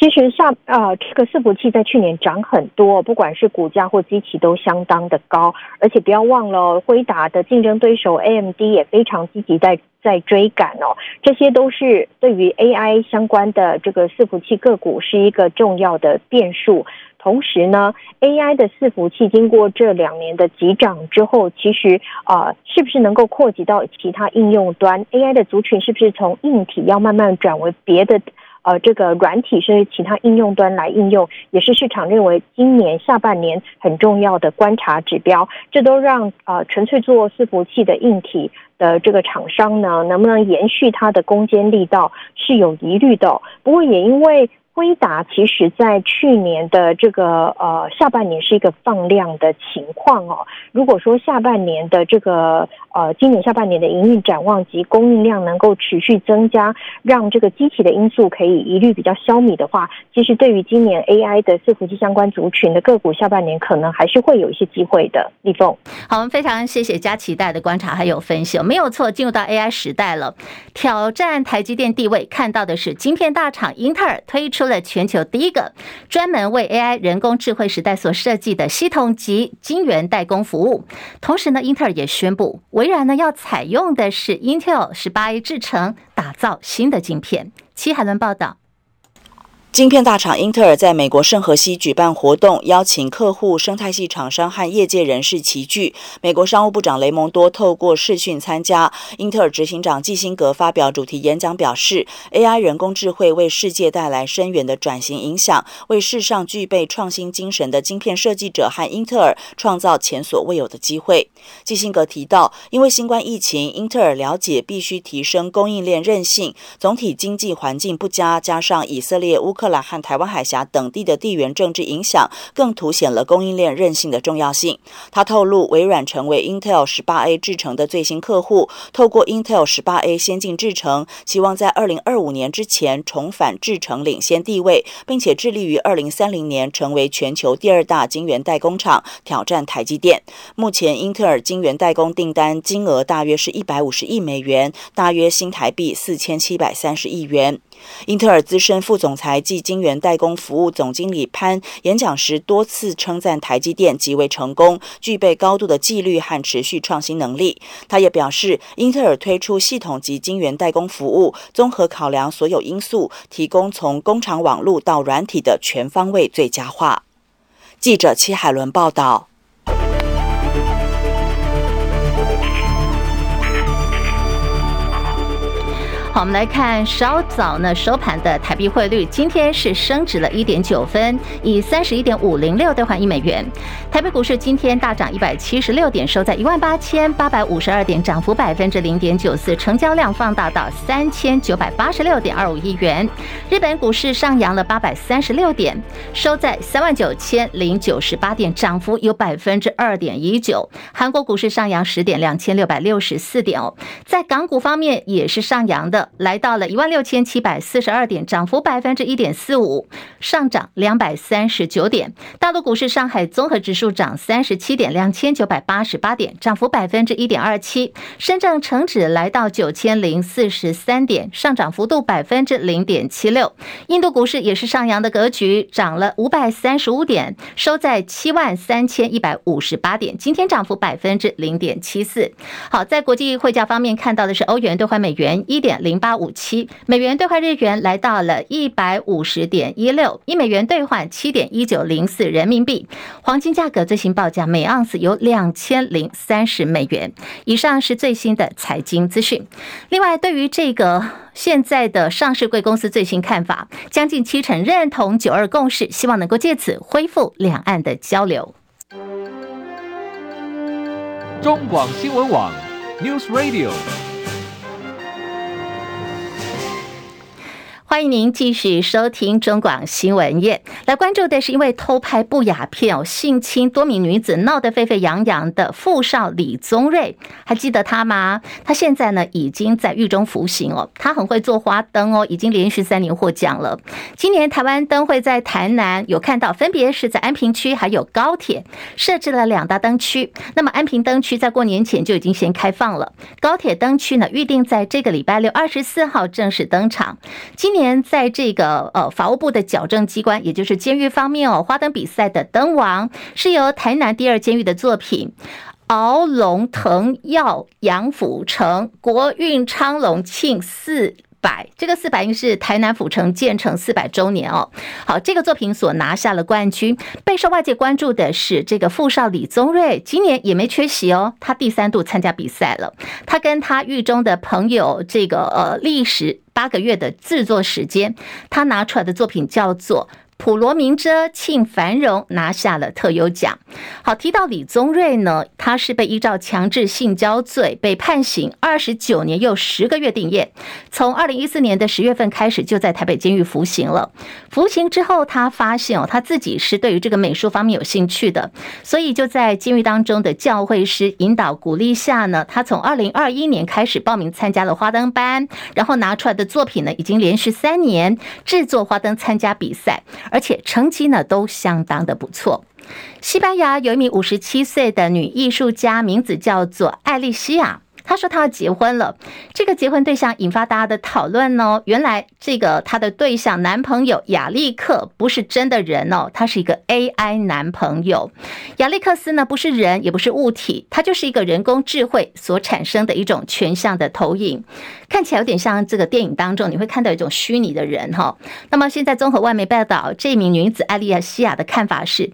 其实下啊，这个伺服器在去年涨很多，不管是股价或基期都相当的高，而且不要忘了，辉达的竞争对手 AMD 也非常积极在在追赶哦，这些都是对于 AI 相关的这个伺服器个股是一个重要的变数。同时呢，AI 的伺服器经过这两年的急涨之后，其实啊，是不是能够扩及到其他应用端？AI 的族群是不是从硬体要慢慢转为别的？呃，这个软体是其他应用端来应用，也是市场认为今年下半年很重要的观察指标。这都让呃纯粹做伺服器的硬体的这个厂商呢，能不能延续它的攻坚力道是有疑虑的。不过也因为。辉达其实在去年的这个呃下半年是一个放量的情况哦。如果说下半年的这个呃今年下半年的营运展望及供应量能够持续增加，让这个机体的因素可以一律比较消弭的话，其实对于今年 AI 的伺服器相关族群的个股，下半年可能还是会有一些机会的。立凤，好，我们非常谢谢佳琪带的观察还有分析，没有错，进入到 AI 时代了，挑战台积电地位，看到的是晶片大厂英特尔推出。了全球第一个专门为 AI 人工智慧时代所设计的系统级晶圆代工服务。同时呢，英特尔也宣布，微软呢要采用的是 Intel 十八 A 制程，打造新的晶片。齐海伦报道。晶片大厂英特尔在美国圣荷西举办活动，邀请客户、生态系厂商和业界人士齐聚。美国商务部长雷蒙多透过视讯参加。英特尔执行长基辛格发表主题演讲，表示：“AI 人工智慧为世界带来深远的转型影响，为世上具备创新精神的晶片设计者和英特尔创造前所未有的机会。”基辛格提到，因为新冠疫情，英特尔了解必须提升供应链韧性，总体经济环境不佳，加上以色列乌克克兰和台湾海峡等地的地缘政治影响，更凸显了供应链韧性的重要性。他透露，微软成为 Intel 18A 制程的最新客户，透过 Intel 18A 先进制程，希望在2025年之前重返制程领先地位，并且致力于2030年成为全球第二大晶圆代工厂，挑战台积电。目前，英特尔晶圆代工订单金额大约是一百五十亿美元，大约新台币四千七百三十亿元。英特尔资深副总裁暨晶圆代工服务总经理潘演讲时多次称赞台积电极为成功，具备高度的纪律和持续创新能力。他也表示，英特尔推出系统级晶圆代工服务，综合考量所有因素，提供从工厂网络到软体的全方位最佳化。记者戚海伦报道。好，我们来看稍早呢收盘的台币汇率，今天是升值了一点九分，以三十一点五零六兑换一美元。台北股市今天大涨一百七十六点，收在一万八千八百五十二点，涨幅百分之零点九四，成交量放大到三千九百八十六点二五亿元。日本股市上扬了八百三十六点，收在三万九千零九十八点，涨幅有百分之二点一九。韩国股市上扬十点，两千六百六十四点哦。在港股方面也是上扬的。来到了一万六千七百四十二点，涨幅百分之一点四五，上涨两百三十九点。大陆股市，上海综合指数涨三十七点，两千九百八十八点，涨幅百分之一点二七。深圳成指来到九千零四十三点，上涨幅度百分之零点七六。印度股市也是上扬的格局，涨了五百三十五点，收在七万三千一百五十八点，今天涨幅百分之零点七四。好，在国际汇价方面看到的是欧元兑换美元一点零。零八五七美元兑换日元来到了一百五十点一六，一美元兑换七点一九零四人民币。黄金价格最新报价每盎司有两千零三十美元。以上是最新的财经资讯。另外，对于这个现在的上市贵公司最新看法，将近七成认同九二共识，希望能够借此恢复两岸的交流。中广新闻网 News Radio。欢迎您继续收听中广新闻业，来关注的是因为偷拍不雅片，性侵多名女子闹得沸沸扬扬的富少李宗瑞，还记得他吗？他现在呢已经在狱中服刑哦，他很会做花灯哦，已经连续三年获奖了。今年台湾灯会在台南有看到，分别是在安平区还有高铁设置了两大灯区。那么安平灯区在过年前就已经先开放了，高铁灯区呢预定在这个礼拜六二十四号正式登场。今年。年在这个呃法务部的矫正机关，也就是监狱方面哦，花灯比赛的灯王是由台南第二监狱的作品鳌龙腾耀杨府城国运昌隆庆四百，这个四百应是台南府城建成四百周年哦。好，这个作品所拿下了冠军，备受外界关注的是这个富少李宗瑞，今年也没缺席哦，他第三度参加比赛了，他跟他狱中的朋友这个呃历时。八个月的制作时间，他拿出来的作品叫做。普罗明遮庆繁荣拿下了特优奖。好，提到李宗瑞呢，他是被依照强制性交罪被判刑二十九年又十个月定谳。从二零一四年的十月份开始，就在台北监狱服刑了。服刑之后，他发现哦，他自己是对于这个美术方面有兴趣的，所以就在监狱当中的教会师引导鼓励下呢，他从二零二一年开始报名参加了花灯班，然后拿出来的作品呢，已经连续三年制作花灯参加比赛。而且成绩呢都相当的不错。西班牙有一名五十七岁的女艺术家，名字叫做艾丽西亚。她说她要结婚了，这个结婚对象引发大家的讨论哦。原来这个她的对象男朋友亚历克不是真的人哦，他是一个 AI 男朋友。亚历克斯呢不是人，也不是物体，他就是一个人工智慧所产生的一种全像的投影。看起来有点像这个电影当中，你会看到一种虚拟的人哈。那么现在综合外媒报道，这名女子艾丽西亚的看法是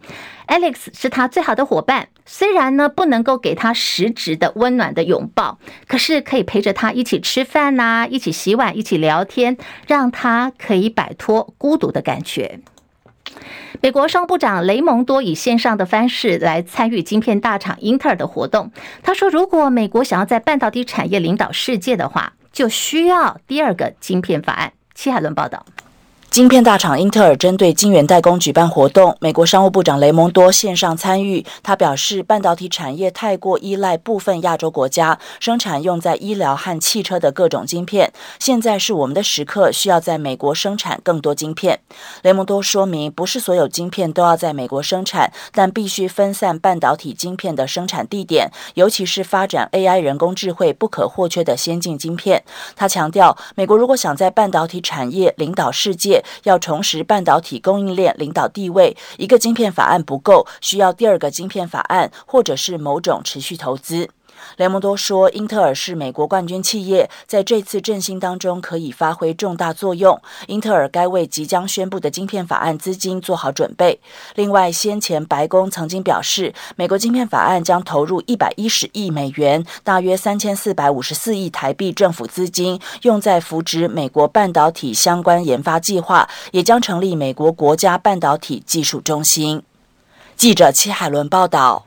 ，Alex 是她最好的伙伴。虽然呢不能够给他实质的温暖的拥抱，可是可以陪着他一起吃饭呐，一起洗碗，一起聊天，让他可以摆脱孤独的感觉。美国商务部长雷蒙多以线上的方式来参与晶片大厂英特尔的活动。他说，如果美国想要在半导体产业领导世界的话，就需要第二个晶片法案。戚海伦报道。晶片大厂英特尔针对晶圆代工举办活动，美国商务部长雷蒙多线上参与。他表示，半导体产业太过依赖部分亚洲国家生产用在医疗和汽车的各种晶片，现在是我们的时刻，需要在美国生产更多晶片。雷蒙多说明，不是所有晶片都要在美国生产，但必须分散半导体晶片的生产地点，尤其是发展 AI 人工智慧不可或缺的先进晶片。他强调，美国如果想在半导体产业领导世界，要重拾半导体供应链领导地位，一个晶片法案不够，需要第二个晶片法案，或者是某种持续投资。雷蒙多说，英特尔是美国冠军企业，在这次振兴当中可以发挥重大作用。英特尔该为即将宣布的晶片法案资金做好准备。另外，先前白宫曾经表示，美国晶片法案将投入一百一十亿美元，大约三千四百五十四亿台币政府资金，用在扶植美国半导体相关研发计划，也将成立美国国家半导体技术中心。记者戚海伦报道。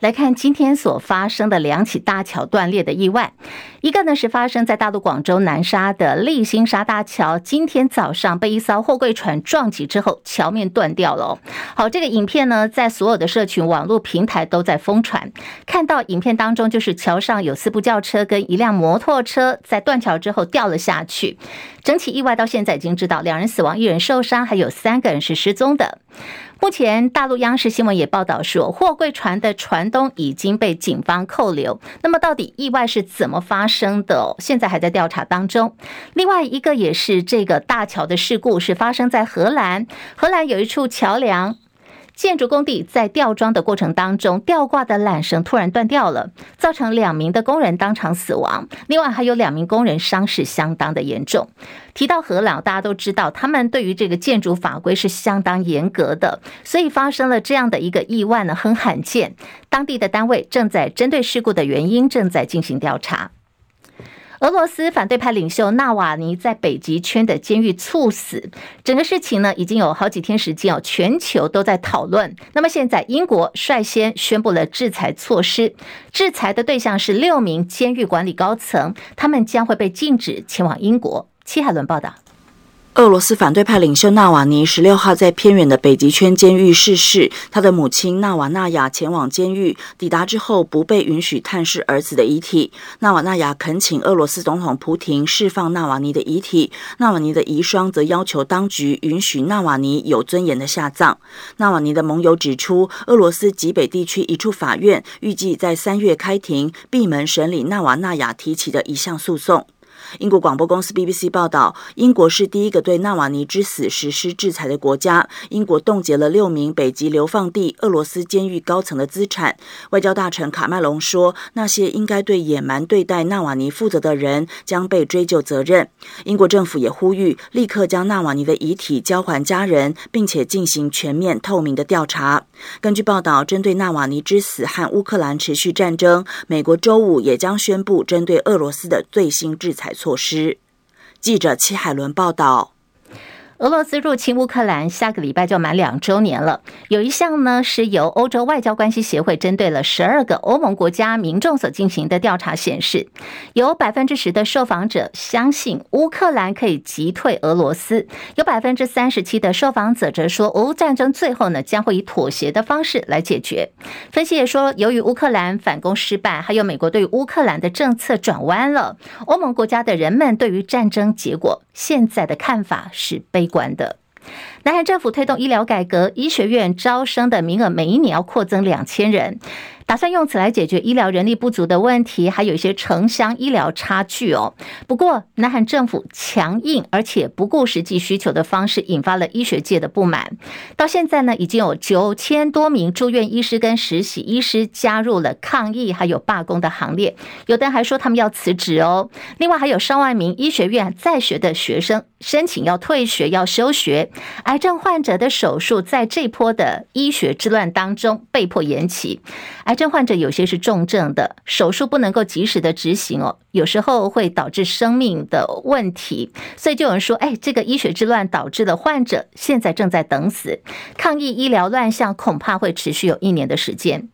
来看今天所发生的两起大桥断裂的意外，一个呢是发生在大陆广州南沙的立新沙大桥，今天早上被一艘货柜船撞击之后，桥面断掉了。好，这个影片呢在所有的社群网络平台都在疯传，看到影片当中就是桥上有四部轿车跟一辆摩托车在断桥之后掉了下去。整起意外到现在已经知道两人死亡，一人受伤，还有三个人是失踪的。目前，大陆央视新闻也报道说，货柜船的船东已经被警方扣留。那么，到底意外是怎么发生的？现在还在调查当中。另外一个也是这个大桥的事故，是发生在荷兰。荷兰有一处桥梁。建筑工地在吊装的过程当中，吊挂的缆绳突然断掉了，造成两名的工人当场死亡。另外还有两名工人伤势相当的严重。提到荷兰，大家都知道他们对于这个建筑法规是相当严格的，所以发生了这样的一个意外呢，很罕见。当地的单位正在针对事故的原因正在进行调查。俄罗斯反对派领袖纳瓦尼在北极圈的监狱猝死，整个事情呢已经有好几天时间哦，全球都在讨论。那么现在英国率先宣布了制裁措施，制裁的对象是六名监狱管理高层，他们将会被禁止前往英国。戚海伦报道。俄罗斯反对派领袖纳瓦尼十六号在偏远的北极圈监狱逝世，他的母亲纳瓦纳雅前往监狱，抵达之后不被允许探视儿子的遗体。纳瓦纳雅恳请俄罗斯总统普廷释放纳瓦尼的遗体，纳瓦尼的遗孀则要求当局允许纳瓦尼有尊严的下葬。纳瓦尼的盟友指出，俄罗斯极北地区一处法院预计在三月开庭，闭门审理纳瓦纳雅提起的一项诉讼。英国广播公司 BBC 报道，英国是第一个对纳瓦尼之死实施制裁的国家。英国冻结了六名北极流放地俄罗斯监狱高层的资产。外交大臣卡麦隆说，那些应该对野蛮对待纳瓦尼负责的人将被追究责任。英国政府也呼吁立刻将纳瓦尼的遗体交还家人，并且进行全面透明的调查。根据报道，针对纳瓦尼之死和乌克兰持续战争，美国周五也将宣布针对俄罗斯的最新制裁措施。记者齐海伦报道。俄罗斯入侵乌克兰，下个礼拜就满两周年了。有一项呢，是由欧洲外交关系协会针对了十二个欧盟国家民众所进行的调查显示，有百分之十的受访者相信乌克兰可以击退俄罗斯，有百分之三十七的受访者则说，俄乌战争最后呢将会以妥协的方式来解决。分析也说，由于乌克兰反攻失败，还有美国对乌克兰的政策转弯了，欧盟国家的人们对于战争结果现在的看法是悲管的。南韩政府推动医疗改革，医学院招生的名额每一年要扩增两千人。打算用此来解决医疗人力不足的问题，还有一些城乡医疗差距哦。不过，南韩政府强硬而且不顾实际需求的方式，引发了医学界的不满。到现在呢，已经有九千多名住院医师跟实习医师加入了抗议还有罢工的行列，有的人还说他们要辞职哦。另外，还有上万名医学院在学的学生申请要退学、要休学。癌症患者的手术在这波的医学之乱当中被迫延期。癌症患者有些是重症的，手术不能够及时的执行哦，有时候会导致生命的问题，所以就有人说，哎，这个医学之乱导致的患者现在正在等死，抗议医疗乱象恐怕会持续有一年的时间。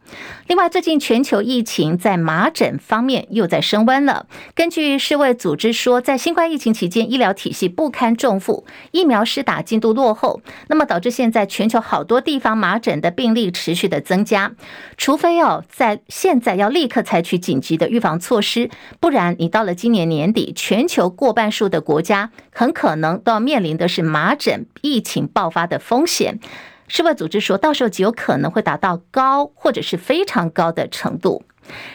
另外，最近全球疫情在麻疹方面又在升温了。根据世卫组织说，在新冠疫情期间，医疗体系不堪重负，疫苗施打进度落后，那么导致现在全球好多地方麻疹的病例持续的增加，除非哦。在现在要立刻采取紧急的预防措施，不然你到了今年年底，全球过半数的国家很可能都要面临的是麻疹疫情爆发的风险。世卫组织说到时候极有可能会达到高或者是非常高的程度。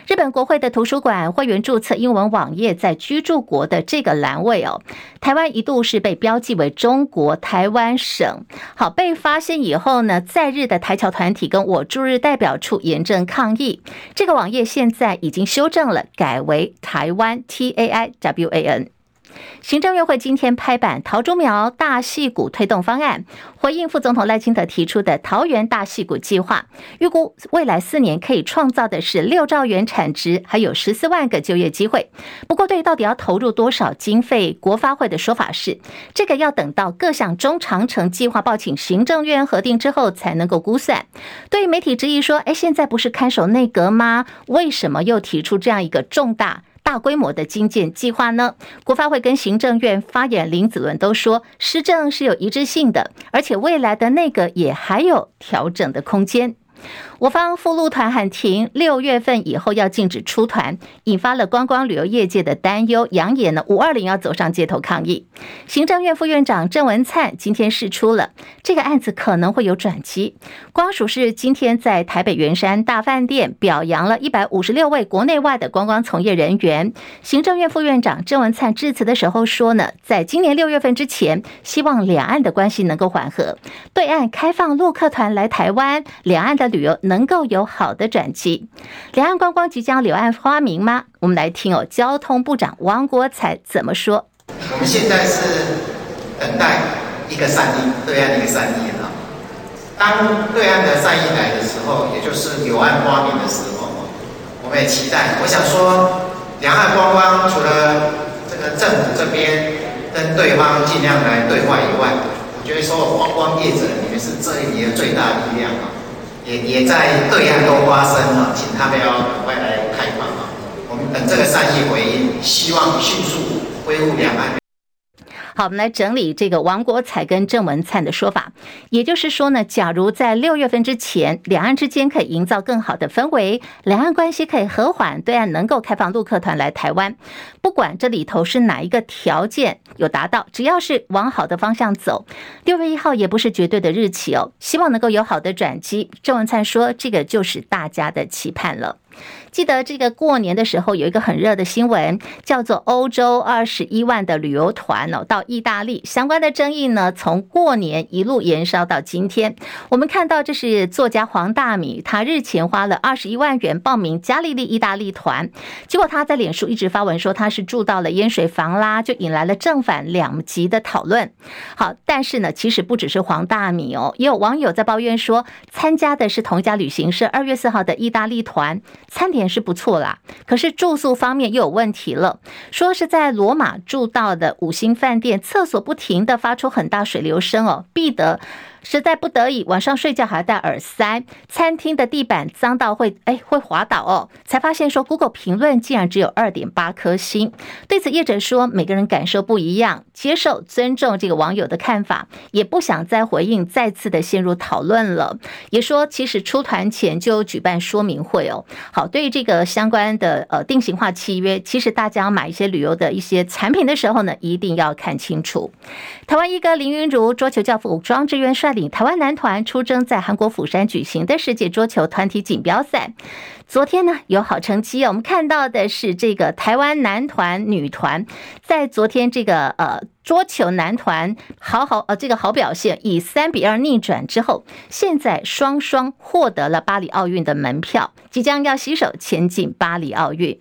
日本国会的图书馆会员注册英文网页在居住国的这个栏位哦，台湾一度是被标记为中国台湾省。好，被发现以后呢，在日的台侨团体跟我驻日代表处严正抗议。这个网页现在已经修正了，改为台湾 T A I W A N。行政院会今天拍板桃竹苗大戏谷推动方案，回应副总统赖清德提出的桃园大戏谷计划，预估未来四年可以创造的是六兆元产值，还有十四万个就业机会。不过，对于到底要投入多少经费，国发会的说法是，这个要等到各项中长程计划报请行政院核定之后才能够估算。对于媒体质疑说，哎，现在不是看守内阁吗？为什么又提出这样一个重大？大规模的精简计划呢？国发会跟行政院发言林子伦都说，施政是有一致性的，而且未来的那个也还有调整的空间。我方赴陆团喊停，六月份以后要禁止出团，引发了观光旅游业界的担忧，扬言呢五二零要走上街头抗议。行政院副院长郑文灿今天释出了这个案子可能会有转机。光署是今天在台北圆山大饭店表扬了一百五十六位国内外的观光从业人员。行政院副院长郑文灿致辞的时候说呢，在今年六月份之前，希望两岸的关系能够缓和，对岸开放陆客团来台湾，两岸的旅游。能够有好的转机，两岸观光即将柳暗花明吗？我们来听哦，交通部长王国才怎么说？我们现在是等待一个善意，对岸一个善意啊。当对岸的善意来的时候，也就是柳暗花明的时候，我们也期待。我想说，两岸观光除了这个政府这边跟对方尽量来对话以外，我觉得说观光业者你们是这一年的最大力量啊。也也在对岸都发生了，请他们要赶快来开放啊！我们等这个善意回应，希望迅速恢复两岸。好，我们来整理这个王国才跟郑文灿的说法，也就是说呢，假如在六月份之前，两岸之间可以营造更好的氛围，两岸关系可以和缓，对岸能够开放陆客团来台湾，不管这里头是哪一个条件有达到，只要是往好的方向走，六月一号也不是绝对的日期哦，希望能够有好的转机。郑文灿说，这个就是大家的期盼了。记得这个过年的时候有一个很热的新闻，叫做欧洲二十一万的旅游团哦到意大利，相关的争议呢，从过年一路延烧到今天。我们看到这是作家黄大米，他日前花了二十一万元报名加利利意大利团，结果他在脸书一直发文说他是住到了烟水房啦，就引来了正反两极的讨论。好，但是呢，其实不只是黄大米哦，也有网友在抱怨说，参加的是同一家旅行社二月四号的意大利团，餐点。也是不错啦，可是住宿方面又有问题了。说是在罗马住到的五星饭店，厕所不停的发出很大水流声哦，必得。实在不得已，晚上睡觉还要戴耳塞。餐厅的地板脏到会哎会滑倒哦，才发现说 Google 评论竟然只有二点八颗星。对此业者说，每个人感受不一样，接受尊重这个网友的看法，也不想再回应，再次的陷入讨论了。也说其实出团前就举办说明会哦。好，对于这个相关的呃定型化契约，其实大家买一些旅游的一些产品的时候呢，一定要看清楚。台湾一哥林昀儒桌球教父庄智渊领台湾男团出征在韩国釜山举行的世界桌球团体锦标赛，昨天呢有好成绩哦。我们看到的是这个台湾男团、女团在昨天这个呃桌球男团好好呃这个好表现，以三比二逆转之后，现在双双获得了巴黎奥运的门票，即将要携手前进巴黎奥运。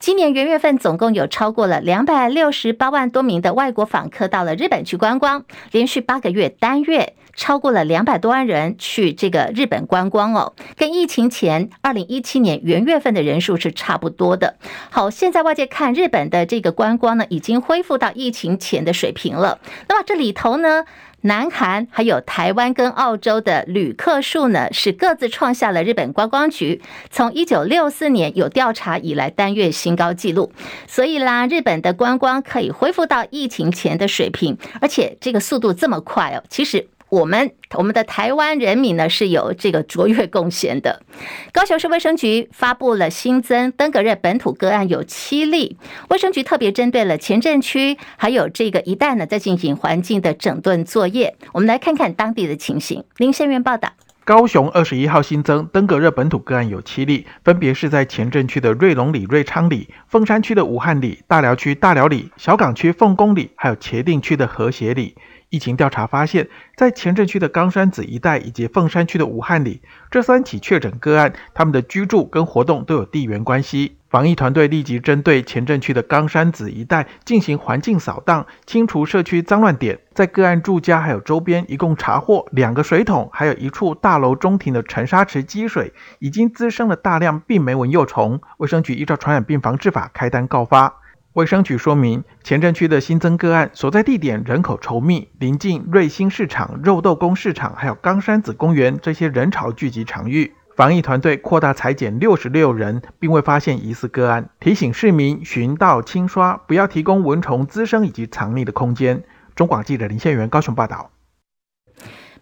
今年元月份，总共有超过了两百六十八万多名的外国访客到了日本去观光，连续八个月单月超过了两百多万人去这个日本观光哦，跟疫情前二零一七年元月份的人数是差不多的。好，现在外界看日本的这个观光呢，已经恢复到疫情前的水平了。那么这里头呢，南韩还有台湾跟澳洲的旅客数呢，是各自创下了日本观光局从一九六四年有调查以来单月新高纪录。所以啦，日本的观光可以恢复到疫情前的水平，而且这个速度这么快哦，其实。我们我们的台湾人民呢是有这个卓越贡献的。高雄市卫生局发布了新增登革热本土个案有七例，卫生局特别针对了前镇区还有这个一带呢在进行环境的整顿作业。我们来看看当地的情形。林宪元报道。高雄二十一号新增登革热本土个案有七例，分别是在前镇区的瑞隆里、瑞昌里，凤山区的武汉里，大寮区大寮里，小港区凤公里，还有茄萣区的和谐里。疫情调查发现，在前镇区的冈山子一带以及凤山区的武汉里，这三起确诊个案，他们的居住跟活动都有地缘关系。防疫团队立即针对前镇区的冈山子一带进行环境扫荡，清除社区脏乱点。在个案住家还有周边，一共查获两个水桶，还有一处大楼中庭的沉沙池积水，已经滋生了大量病媒蚊幼虫。卫生局依照传染病防治法开单告发。卫生局说明，前镇区的新增个案所在地点人口稠密，临近瑞兴市场、肉豆公市场，还有冈山子公园这些人潮聚集场域。防疫团队扩大采检六十六人，并未发现疑似个案。提醒市民寻道清刷，不要提供蚊虫滋生以及藏匿的空间。中广记者林宪元高雄报道。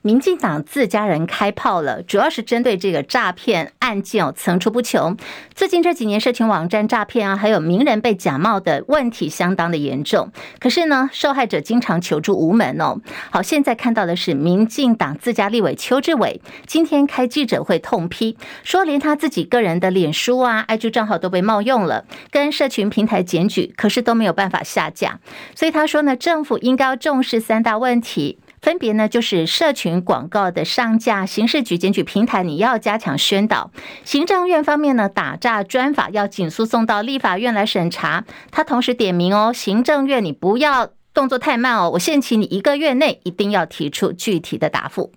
民进党自家人开炮了，主要是针对这个诈骗案件哦，层出不穷。最近这几年，社群网站诈骗啊，还有名人被假冒的问题相当的严重。可是呢，受害者经常求助无门哦。好，现在看到的是民进党自家立委邱志伟今天开记者会痛批，说连他自己个人的脸书啊、IG 账号都被冒用了，跟社群平台检举，可是都没有办法下架。所以他说呢，政府应该要重视三大问题。分别呢，就是社群广告的上架，刑事局检举平台你要加强宣导。行政院方面呢，打诈专法要紧速送到立法院来审查。他同时点名哦，行政院你不要动作太慢哦，我限期你一个月内一定要提出具体的答复。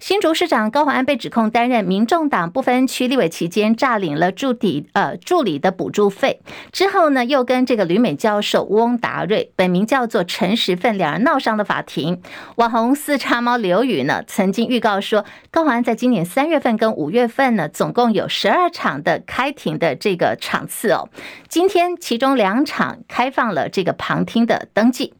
新竹市长高虹安被指控担任民众党不分区立委期间诈领了助理呃助理的补助费，之后呢又跟这个旅美教授翁达瑞，本名叫做陈时奋，两人闹上了法庭。网红四叉猫刘宇呢曾经预告说，高虹安在今年三月份跟五月份呢总共有十二场的开庭的这个场次哦，今天其中两场开放了这个旁听的登记，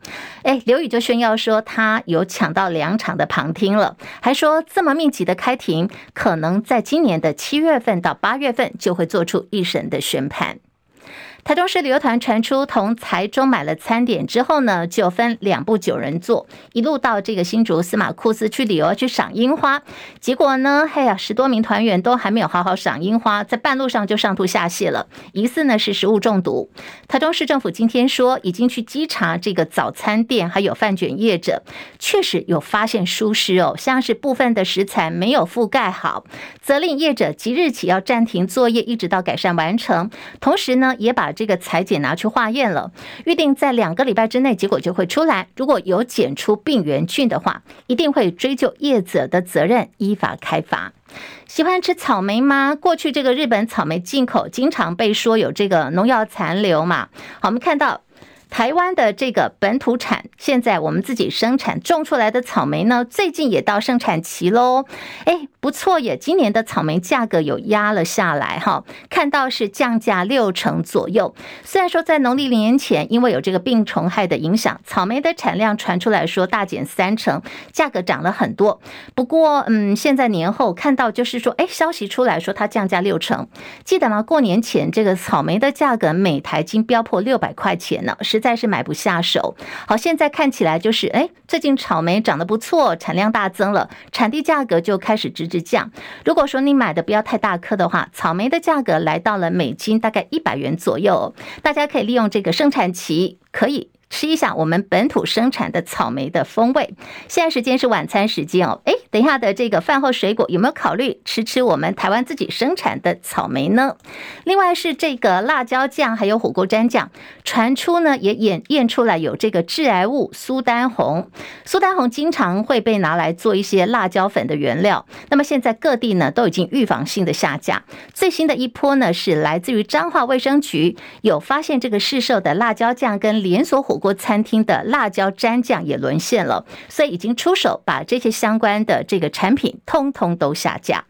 哎，刘宇就炫耀说他有抢到两场的旁听了，还说。这么密集的开庭，可能在今年的七月份到八月份就会做出一审的宣判。台中市旅游团传出同台中买了餐点之后呢，就分两部九人座，一路到这个新竹司马库斯去旅游去赏樱花。结果呢，哎呀，十多名团员都还没有好好赏樱花，在半路上就上吐下泻了，疑似呢是食物中毒。台中市政府今天说，已经去稽查这个早餐店还有饭卷业者，确实有发现疏失哦，像是部分的食材没有覆盖好，责令业者即日起要暂停作业，一直到改善完成。同时呢，也把把这个裁剪拿去化验了，预定在两个礼拜之内结果就会出来。如果有检出病原菌的话，一定会追究业者的责任，依法开罚。喜欢吃草莓吗？过去这个日本草莓进口经常被说有这个农药残留嘛。好，我们看到。台湾的这个本土产，现在我们自己生产种出来的草莓呢，最近也到盛产期喽。哎，不错耶，今年的草莓价格有压了下来哈，看到是降价六成左右。虽然说在农历年前，因为有这个病虫害的影响，草莓的产量传出来说大减三成，价格涨了很多。不过，嗯，现在年后看到就是说，哎，消息出来说它降价六成，记得吗？过年前这个草莓的价格每台斤飙破六百块钱呢，是。实在是买不下手。好，现在看起来就是，哎，最近草莓长得不错，产量大增了，产地价格就开始直直降。如果说你买的不要太大颗的话，草莓的价格来到了每斤大概一百元左右。大家可以利用这个生产期，可以。吃一下我们本土生产的草莓的风味。现在时间是晚餐时间哦，哎，等一下的这个饭后水果有没有考虑吃吃我们台湾自己生产的草莓呢？另外是这个辣椒酱还有火锅蘸酱，传出呢也验验出来有这个致癌物苏丹红。苏丹红经常会被拿来做一些辣椒粉的原料。那么现在各地呢都已经预防性的下架。最新的一波呢是来自于彰化卫生局有发现这个市售的辣椒酱跟连锁火锅餐厅的辣椒蘸酱也沦陷了，所以已经出手把这些相关的这个产品通通都下架。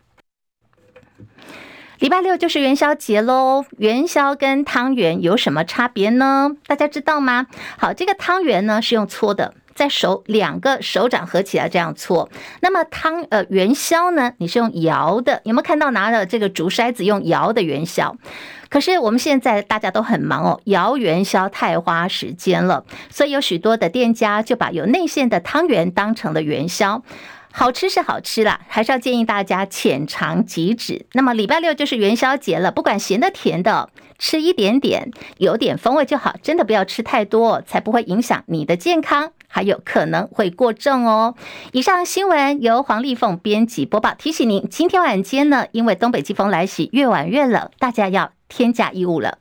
礼拜六就是元宵节喽，元宵跟汤圆有什么差别呢？大家知道吗？好，这个汤圆呢是用搓的。在手两个手掌合起来这样搓。那么汤呃元宵呢，你是用摇的，有没有看到拿着这个竹筛子用摇的元宵？可是我们现在大家都很忙哦，摇元宵太花时间了，所以有许多的店家就把有内馅的汤圆当成了元宵。好吃是好吃啦，还是要建议大家浅尝即止。那么礼拜六就是元宵节了，不管咸的甜的，吃一点点，有点风味就好，真的不要吃太多，才不会影响你的健康，还有可能会过重哦。以上新闻由黄丽凤编辑播报，提醒您，今天晚间呢，因为东北季风来袭，越晚越冷，大家要添加衣物了。